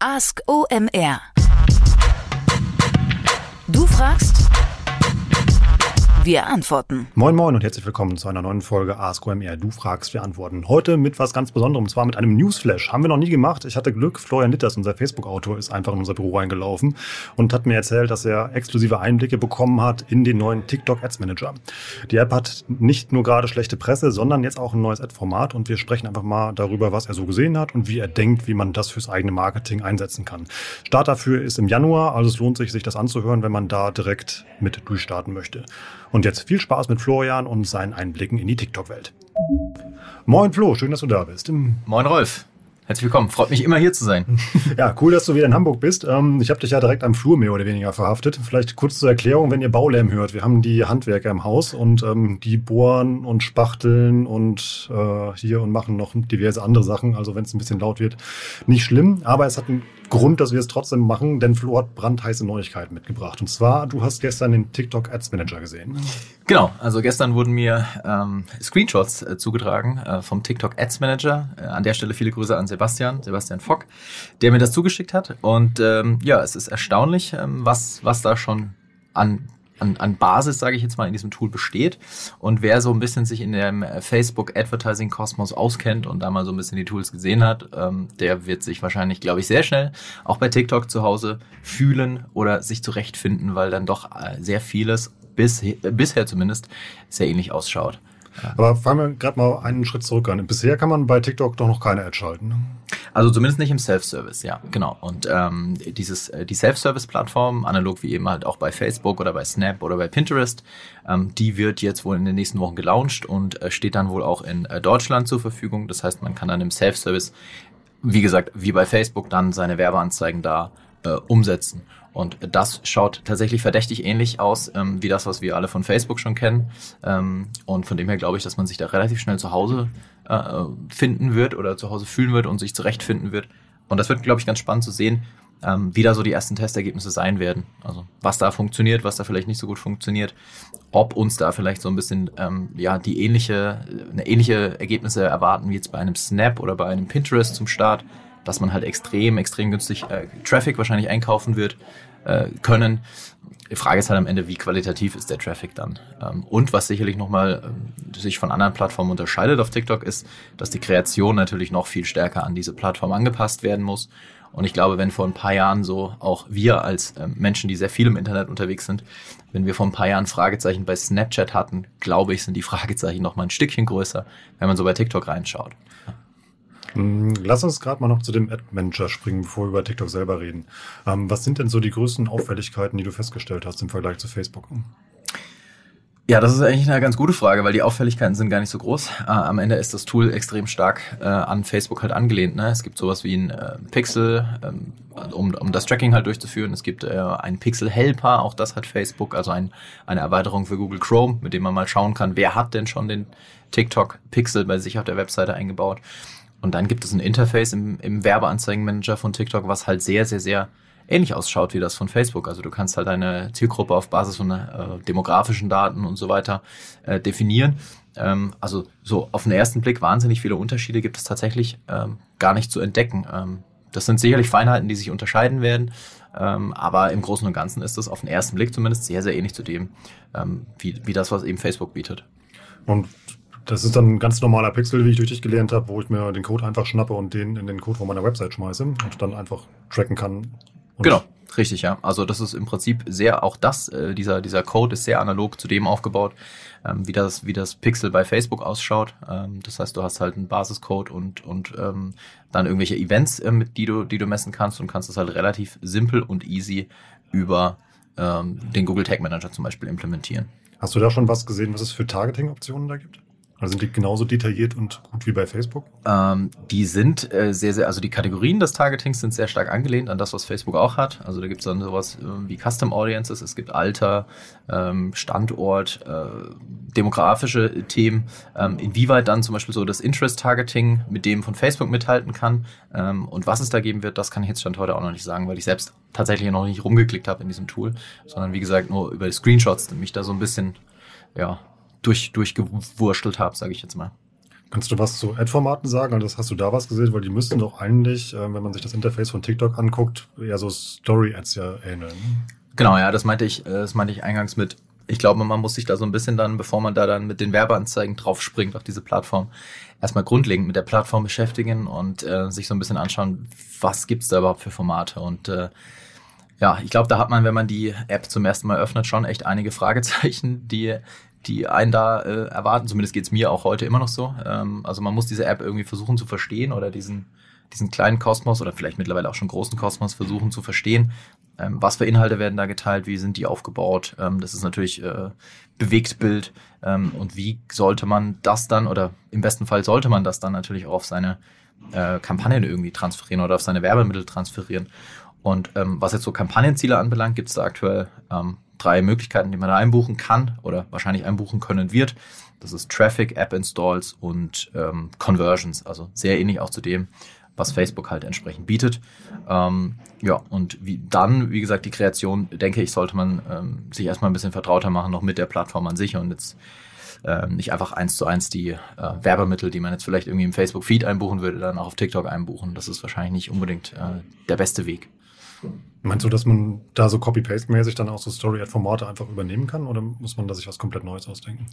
Ask OMR. Du fragst, wir antworten. Moin Moin und herzlich willkommen zu einer neuen Folge Ask OMR. Du fragst, wir antworten. Heute mit was ganz Besonderem, und zwar mit einem Newsflash. Haben wir noch nie gemacht. Ich hatte Glück, Florian Litters, unser Facebook-Autor, ist einfach in unser Büro reingelaufen und hat mir erzählt, dass er exklusive Einblicke bekommen hat in den neuen TikTok Ads Manager. Die App hat nicht nur gerade schlechte Presse, sondern jetzt auch ein neues Ad-Format und wir sprechen einfach mal darüber, was er so gesehen hat und wie er denkt, wie man das fürs eigene Marketing einsetzen kann. Start dafür ist im Januar, also es lohnt sich, sich das anzuhören, wenn man da direkt mit durchstarten möchte. Und jetzt viel Spaß mit Florian und seinen Einblicken in die TikTok-Welt. Moin Flo, schön, dass du da bist. Moin Rolf. Herzlich willkommen. Freut mich immer hier zu sein. Ja, cool, dass du wieder in Hamburg bist. Ähm, ich habe dich ja direkt am Flur mehr oder weniger verhaftet. Vielleicht kurz zur Erklärung, wenn ihr Baulärm hört. Wir haben die Handwerker im Haus und ähm, die bohren und spachteln und äh, hier und machen noch diverse andere Sachen. Also wenn es ein bisschen laut wird, nicht schlimm. Aber es hat einen Grund, dass wir es trotzdem machen, denn Flo hat brandheiße Neuigkeiten mitgebracht. Und zwar, du hast gestern den TikTok Ads Manager gesehen. Genau, also gestern wurden mir ähm, Screenshots äh, zugetragen äh, vom TikTok Ads Manager. Äh, an der Stelle viele Grüße an Sebastian, Sebastian Fock, der mir das zugeschickt hat. Und ähm, ja, es ist erstaunlich, ähm, was, was da schon an an, an Basis, sage ich jetzt mal, in diesem Tool besteht. Und wer so ein bisschen sich in dem Facebook Advertising Kosmos auskennt und da mal so ein bisschen die Tools gesehen hat, ähm, der wird sich wahrscheinlich, glaube ich, sehr schnell auch bei TikTok zu Hause fühlen oder sich zurechtfinden, weil dann doch äh, sehr vieles bis, bisher zumindest sehr ähnlich ausschaut. Aber fangen wir gerade mal einen Schritt zurück an. Bisher kann man bei TikTok doch noch keine Ad schalten. Ne? Also zumindest nicht im Self-Service, ja, genau. Und ähm, dieses, äh, die Self-Service-Plattform, analog wie eben halt auch bei Facebook oder bei Snap oder bei Pinterest, ähm, die wird jetzt wohl in den nächsten Wochen gelauncht und äh, steht dann wohl auch in äh, Deutschland zur Verfügung. Das heißt, man kann dann im Self-Service, wie gesagt, wie bei Facebook, dann seine Werbeanzeigen da äh, umsetzen. Und das schaut tatsächlich verdächtig ähnlich aus ähm, wie das, was wir alle von Facebook schon kennen. Ähm, und von dem her glaube ich, dass man sich da relativ schnell zu Hause äh, finden wird oder zu Hause fühlen wird und sich zurechtfinden wird. Und das wird, glaube ich, ganz spannend zu sehen, ähm, wie da so die ersten Testergebnisse sein werden. Also was da funktioniert, was da vielleicht nicht so gut funktioniert, ob uns da vielleicht so ein bisschen ähm, ja die ähnliche, eine ähnliche Ergebnisse erwarten wie jetzt bei einem Snap oder bei einem Pinterest zum Start, dass man halt extrem, extrem günstig äh, Traffic wahrscheinlich einkaufen wird äh, können. Die Frage ist halt am Ende, wie qualitativ ist der Traffic dann? Ähm, und was sicherlich nochmal ähm, sich von anderen Plattformen unterscheidet auf TikTok ist, dass die Kreation natürlich noch viel stärker an diese Plattform angepasst werden muss. Und ich glaube, wenn vor ein paar Jahren so auch wir als ähm, Menschen, die sehr viel im Internet unterwegs sind, wenn wir vor ein paar Jahren Fragezeichen bei Snapchat hatten, glaube ich, sind die Fragezeichen noch mal ein Stückchen größer, wenn man so bei TikTok reinschaut. Hm, lass uns gerade mal noch zu dem Ad-Manager springen, bevor wir über TikTok selber reden. Ähm, was sind denn so die größten Auffälligkeiten, die du festgestellt hast im Vergleich zu Facebook? Ja, das ist eigentlich eine ganz gute Frage, weil die Auffälligkeiten sind gar nicht so groß. Äh, am Ende ist das Tool extrem stark äh, an Facebook halt angelehnt. Ne? Es gibt sowas wie ein äh, Pixel, ähm, um, um das Tracking halt durchzuführen. Es gibt äh, ein Pixel Helper, auch das hat Facebook, also ein, eine Erweiterung für Google Chrome, mit dem man mal schauen kann, wer hat denn schon den TikTok Pixel bei sich auf der Webseite eingebaut. Und dann gibt es ein Interface im, im Werbeanzeigenmanager von TikTok, was halt sehr, sehr, sehr ähnlich ausschaut wie das von Facebook. Also du kannst halt deine Zielgruppe auf Basis von äh, demografischen Daten und so weiter äh, definieren. Ähm, also so auf den ersten Blick wahnsinnig viele Unterschiede gibt es tatsächlich ähm, gar nicht zu entdecken. Ähm, das sind sicherlich Feinheiten, die sich unterscheiden werden, ähm, aber im Großen und Ganzen ist das auf den ersten Blick zumindest sehr, sehr ähnlich zu dem, ähm, wie, wie das, was eben Facebook bietet. Und das ist dann ein ganz normaler Pixel, wie ich durch dich gelernt habe, wo ich mir den Code einfach schnappe und den in den Code von meiner Website schmeiße und dann einfach tracken kann. Genau, richtig, ja. Also das ist im Prinzip sehr, auch das, äh, dieser, dieser Code ist sehr analog zu dem aufgebaut, ähm, wie, das, wie das Pixel bei Facebook ausschaut. Ähm, das heißt, du hast halt einen Basiscode und, und ähm, dann irgendwelche Events, äh, mit die du, die du messen kannst und kannst das halt relativ simpel und easy über ähm, den Google Tag Manager zum Beispiel implementieren. Hast du da schon was gesehen, was es für Targeting-Optionen da gibt? Also sind die genauso detailliert und gut wie bei Facebook? Ähm, die sind äh, sehr, sehr, also die Kategorien des Targetings sind sehr stark angelehnt an das, was Facebook auch hat. Also da gibt es dann sowas äh, wie Custom Audiences, es gibt Alter, ähm, Standort, äh, demografische Themen. Ähm, inwieweit dann zum Beispiel so das Interest-Targeting mit dem von Facebook mithalten kann ähm, und was es da geben wird, das kann ich jetzt Stand heute auch noch nicht sagen, weil ich selbst tatsächlich noch nicht rumgeklickt habe in diesem Tool, sondern wie gesagt nur über die Screenshots mich da so ein bisschen ja, durch, durchgewurschtelt habe, sage ich jetzt mal. Kannst du was zu Ad-Formaten sagen? Also hast du da was gesehen? Weil die müssten doch eigentlich, äh, wenn man sich das Interface von TikTok anguckt, eher so Story-Ads ja ähneln. Genau, ja, das meinte ich, äh, das meinte ich eingangs mit. Ich glaube, man muss sich da so ein bisschen dann, bevor man da dann mit den Werbeanzeigen draufspringt auf diese Plattform, erstmal grundlegend mit der Plattform beschäftigen und äh, sich so ein bisschen anschauen, was gibt's da überhaupt für Formate und äh, ja, ich glaube, da hat man, wenn man die App zum ersten Mal öffnet, schon echt einige Fragezeichen, die, die einen da äh, erwarten. Zumindest geht's mir auch heute immer noch so. Ähm, also man muss diese App irgendwie versuchen zu verstehen oder diesen, diesen kleinen Kosmos oder vielleicht mittlerweile auch schon großen Kosmos versuchen zu verstehen. Ähm, was für Inhalte werden da geteilt? Wie sind die aufgebaut? Ähm, das ist natürlich äh, Bewegtbild. Ähm, und wie sollte man das dann oder im besten Fall sollte man das dann natürlich auch auf seine äh, Kampagnen irgendwie transferieren oder auf seine Werbemittel transferieren. Und ähm, was jetzt so Kampagnenziele anbelangt, gibt es da aktuell ähm, drei Möglichkeiten, die man da einbuchen kann oder wahrscheinlich einbuchen können wird. Das ist Traffic, App Installs und ähm, Conversions, also sehr ähnlich auch zu dem, was Facebook halt entsprechend bietet. Ähm, ja, und wie dann, wie gesagt, die Kreation, denke ich, sollte man ähm, sich erstmal ein bisschen vertrauter machen, noch mit der Plattform an sich und jetzt ähm, nicht einfach eins zu eins die äh, Werbemittel, die man jetzt vielleicht irgendwie im Facebook-Feed einbuchen würde, dann auch auf TikTok einbuchen. Das ist wahrscheinlich nicht unbedingt äh, der beste Weg. Meinst du, dass man da so Copy-Paste-mäßig dann auch so Story-Ad-Formate einfach übernehmen kann oder muss man da sich was komplett Neues ausdenken?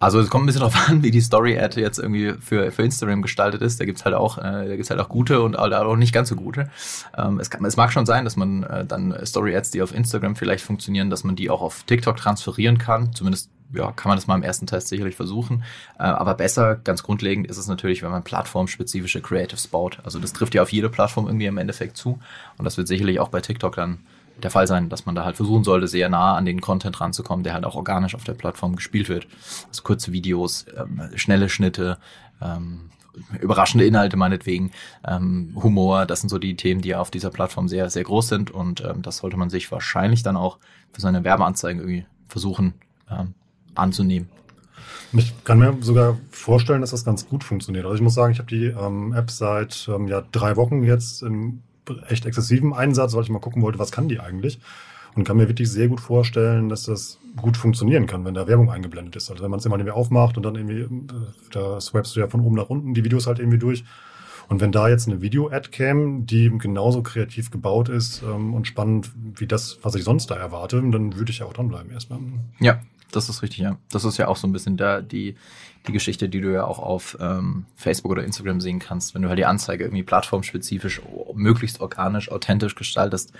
Also es kommt ein bisschen darauf an, wie die Story-Ad jetzt irgendwie für, für Instagram gestaltet ist. Da gibt's halt auch, äh, halt auch gute und auch nicht ganz so gute. Ähm, es, kann, es mag schon sein, dass man äh, dann Story-Ads, die auf Instagram vielleicht funktionieren, dass man die auch auf TikTok transferieren kann. Zumindest ja, kann man das mal im ersten Test sicherlich versuchen. Äh, aber besser, ganz grundlegend ist es natürlich, wenn man plattformspezifische Creatives baut. Also das trifft ja auf jede Plattform irgendwie im Endeffekt zu. Und das wird sicherlich auch bei TikTok dann der Fall sein, dass man da halt versuchen sollte, sehr nah an den Content ranzukommen, der halt auch organisch auf der Plattform gespielt wird. Also kurze Videos, ähm, schnelle Schnitte, ähm, überraschende Inhalte meinetwegen, ähm, Humor, das sind so die Themen, die auf dieser Plattform sehr, sehr groß sind und das sollte man sich wahrscheinlich dann auch für seine Werbeanzeigen irgendwie versuchen anzunehmen. Ich kann mir sogar vorstellen, dass das ganz gut funktioniert. Also ich muss sagen, ich habe die ähm, App seit ähm, ja, drei Wochen jetzt im echt exzessiven Einsatz, weil ich mal gucken wollte, was kann die eigentlich. Und kann mir wirklich sehr gut vorstellen, dass das gut funktionieren kann, wenn da Werbung eingeblendet ist. Also wenn man es immer irgendwie aufmacht und dann irgendwie, äh, da swipest du ja von oben nach unten die Videos halt irgendwie durch. Und wenn da jetzt eine Video-Ad käme, die genauso kreativ gebaut ist ähm, und spannend wie das, was ich sonst da erwarte, dann würde ich ja auch dranbleiben erstmal. Ja, das ist richtig, ja. Das ist ja auch so ein bisschen da die, die Geschichte, die du ja auch auf ähm, Facebook oder Instagram sehen kannst. Wenn du halt die Anzeige irgendwie plattformspezifisch, möglichst organisch, authentisch gestaltest,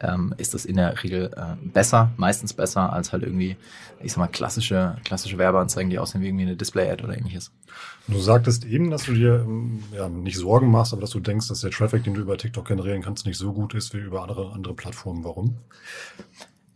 ähm, ist das in der Regel äh, besser, meistens besser als halt irgendwie, ich sag mal, klassische, klassische Werbeanzeigen, die aussehen wie irgendwie eine Display-Ad oder ähnliches. Du sagtest eben, dass du dir ähm, ja, nicht Sorgen machst, aber dass du denkst, dass der Traffic, den du über TikTok generieren kannst, nicht so gut ist wie über andere, andere Plattformen. Warum?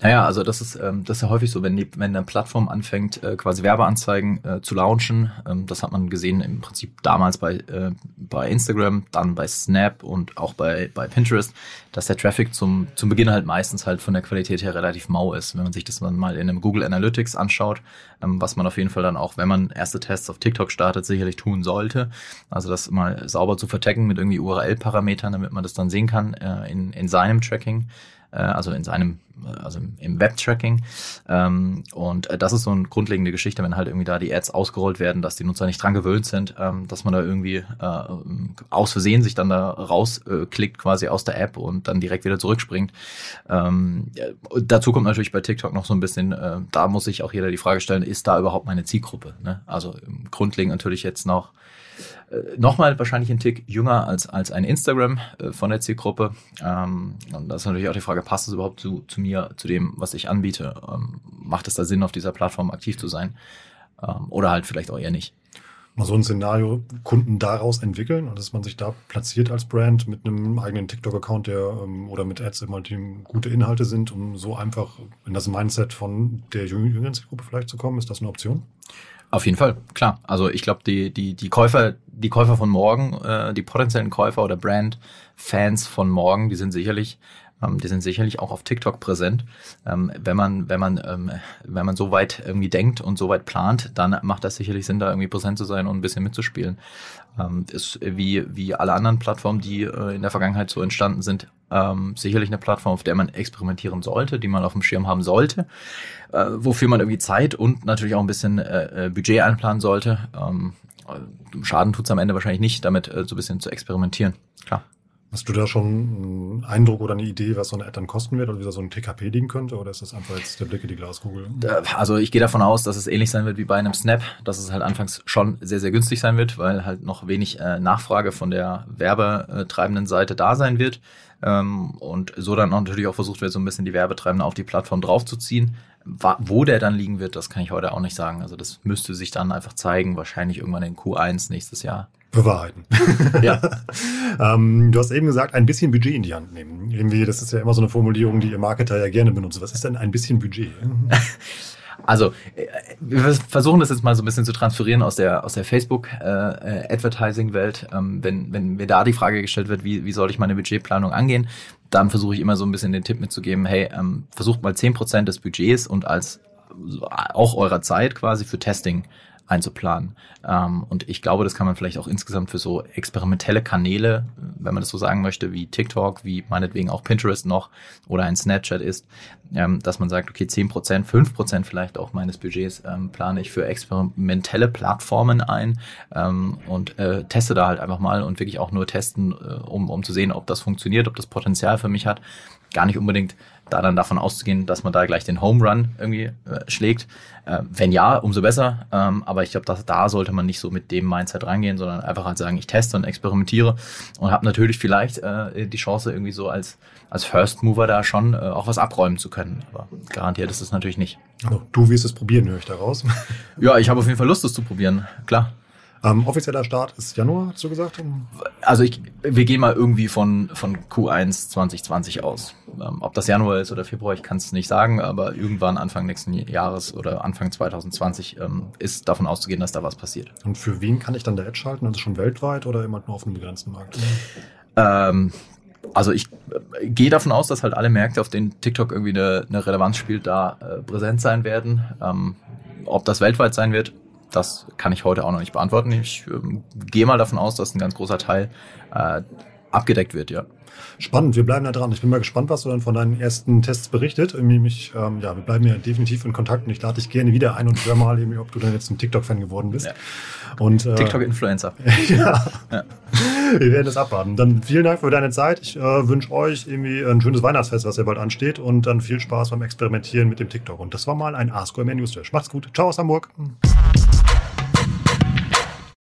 Naja, also das ist, ähm, das ist ja häufig so, wenn, die, wenn eine Plattform anfängt, äh, quasi Werbeanzeigen äh, zu launchen. Ähm, das hat man gesehen im Prinzip damals bei, äh, bei Instagram, dann bei Snap und auch bei, bei Pinterest, dass der Traffic zum, zum Beginn halt meistens halt von der Qualität her relativ mau ist. Wenn man sich das mal in einem Google Analytics anschaut, ähm, was man auf jeden Fall dann auch, wenn man erste Tests auf TikTok startet, sicherlich tun sollte. Also das mal sauber zu vertecken mit irgendwie URL-Parametern, damit man das dann sehen kann äh, in, in seinem Tracking äh, also in seinem, also im Web-Tracking. Ähm, und äh, das ist so eine grundlegende Geschichte, wenn halt irgendwie da die Ads ausgerollt werden, dass die Nutzer nicht dran gewöhnt sind, ähm, dass man da irgendwie äh, aus Versehen sich dann da rausklickt quasi aus der App und dann direkt wieder zurückspringt. Ähm, dazu kommt natürlich bei TikTok noch so ein bisschen, äh, da muss sich auch jeder die Frage stellen, ist da überhaupt meine Zielgruppe? Ne? Also grundlegend natürlich jetzt noch äh, nochmal wahrscheinlich ein Tick jünger als, als ein Instagram äh, von der Zielgruppe. Ähm, und das ist natürlich auch die Frage, passt es überhaupt zu, zu mir, zu dem, was ich anbiete? Ähm, macht es da Sinn, auf dieser Plattform aktiv zu sein? Ähm, oder halt vielleicht auch eher nicht. Mal so ein Szenario Kunden daraus entwickeln und dass man sich da platziert als Brand mit einem eigenen TikTok-Account, der ähm, oder mit Ads immer die gute Inhalte sind, um so einfach in das Mindset von der jüngeren Zielgruppe vielleicht zu kommen. Ist das eine Option? Auf jeden Fall, klar. Also ich glaube, die, die, die Käufer, die Käufer von morgen, äh, die potenziellen Käufer oder Brand-Fans von morgen, die sind sicherlich, ähm, die sind sicherlich auch auf TikTok präsent. Ähm, wenn man, wenn man, ähm, wenn man so weit irgendwie denkt und so weit plant, dann macht das sicherlich Sinn, da irgendwie präsent zu sein und ein bisschen mitzuspielen. Ähm, ist wie, wie alle anderen Plattformen, die äh, in der Vergangenheit so entstanden sind, ähm, sicherlich eine Plattform, auf der man experimentieren sollte, die man auf dem Schirm haben sollte, äh, wofür man irgendwie Zeit und natürlich auch ein bisschen äh, äh Budget einplanen sollte. Ähm, Schaden tut's am Ende wahrscheinlich nicht, damit äh, so ein bisschen zu experimentieren. Klar. Hast du da schon einen Eindruck oder eine Idee, was so eine Ad dann kosten wird oder wie so ein TKP liegen könnte? Oder ist das einfach jetzt der Blick in die Glaskugel? Also ich gehe davon aus, dass es ähnlich sein wird wie bei einem Snap, dass es halt anfangs schon sehr, sehr günstig sein wird, weil halt noch wenig äh, Nachfrage von der werbetreibenden Seite da sein wird. Ähm, und so dann natürlich auch versucht wird, so ein bisschen die Werbetreibenden auf die Plattform draufzuziehen. Wo der dann liegen wird, das kann ich heute auch nicht sagen. Also das müsste sich dann einfach zeigen, wahrscheinlich irgendwann in Q1 nächstes Jahr. Bewahrheiten. ja. ähm, du hast eben gesagt, ein bisschen Budget in die Hand nehmen. Irgendwie, das ist ja immer so eine Formulierung, die ihr Marketer ja gerne benutzt. Was ist denn ein bisschen Budget? Also, äh, wir versuchen das jetzt mal so ein bisschen zu transferieren aus der, aus der Facebook-Advertising-Welt. Äh, ähm, wenn, wenn mir da die Frage gestellt wird, wie, wie soll ich meine Budgetplanung angehen, dann versuche ich immer so ein bisschen den Tipp mitzugeben, hey, ähm, versucht mal zehn Prozent des Budgets und als auch eurer Zeit quasi für Testing einzuplanen. Ähm, und ich glaube, das kann man vielleicht auch insgesamt für so experimentelle Kanäle, wenn man das so sagen möchte, wie TikTok, wie meinetwegen auch Pinterest noch oder ein Snapchat ist, ähm, dass man sagt, okay, zehn Prozent, fünf Prozent vielleicht auch meines Budgets ähm, plane ich für experimentelle Plattformen ein ähm, und äh, teste da halt einfach mal und wirklich auch nur testen, äh, um, um zu sehen, ob das funktioniert, ob das Potenzial für mich hat. Gar nicht unbedingt da dann davon auszugehen, dass man da gleich den Home Run irgendwie äh, schlägt. Äh, wenn ja, umso besser. Ähm, aber ich glaube, da sollte man nicht so mit dem Mindset reingehen, sondern einfach halt sagen, ich teste und experimentiere und habe natürlich vielleicht äh, die Chance, irgendwie so als, als First Mover da schon äh, auch was abräumen zu können. Aber garantiert ist es natürlich nicht. Also, du wirst es probieren, höre ich daraus. ja, ich habe auf jeden Fall Lust, es zu probieren, klar. Ähm, offizieller Start ist Januar, hast du gesagt? Also ich, wir gehen mal irgendwie von, von Q1 2020 aus. Ähm, ob das Januar ist oder Februar, ich kann es nicht sagen, aber irgendwann Anfang nächsten Jahres oder Anfang 2020 ähm, ist davon auszugehen, dass da was passiert. Und für wen kann ich dann der Ad schalten? Also schon weltweit oder immer nur auf einem begrenzten Markt? Ähm, also ich äh, gehe davon aus, dass halt alle Märkte, auf denen TikTok irgendwie eine, eine Relevanz spielt, da äh, präsent sein werden. Ähm, ob das weltweit sein wird, das kann ich heute auch noch nicht beantworten. Ich ähm, gehe mal davon aus, dass ein ganz großer Teil äh, abgedeckt wird, ja. Spannend, wir bleiben da dran. Ich bin mal gespannt, was du dann von deinen ersten Tests berichtet. Mich, ähm, ja, wir bleiben ja definitiv in Kontakt und ich lade dich gerne wieder ein und höre mal, irgendwie, ob du dann jetzt ein TikTok-Fan geworden bist. Ja. Und, äh, TikTok-Influencer. ja. ja. Wir werden es abwarten. Dann vielen Dank für deine Zeit. Ich äh, wünsche euch irgendwie ein schönes Weihnachtsfest, was ja bald ansteht und dann viel Spaß beim Experimentieren mit dem TikTok. Und das war mal ein Ask News Macht's gut. Ciao aus Hamburg.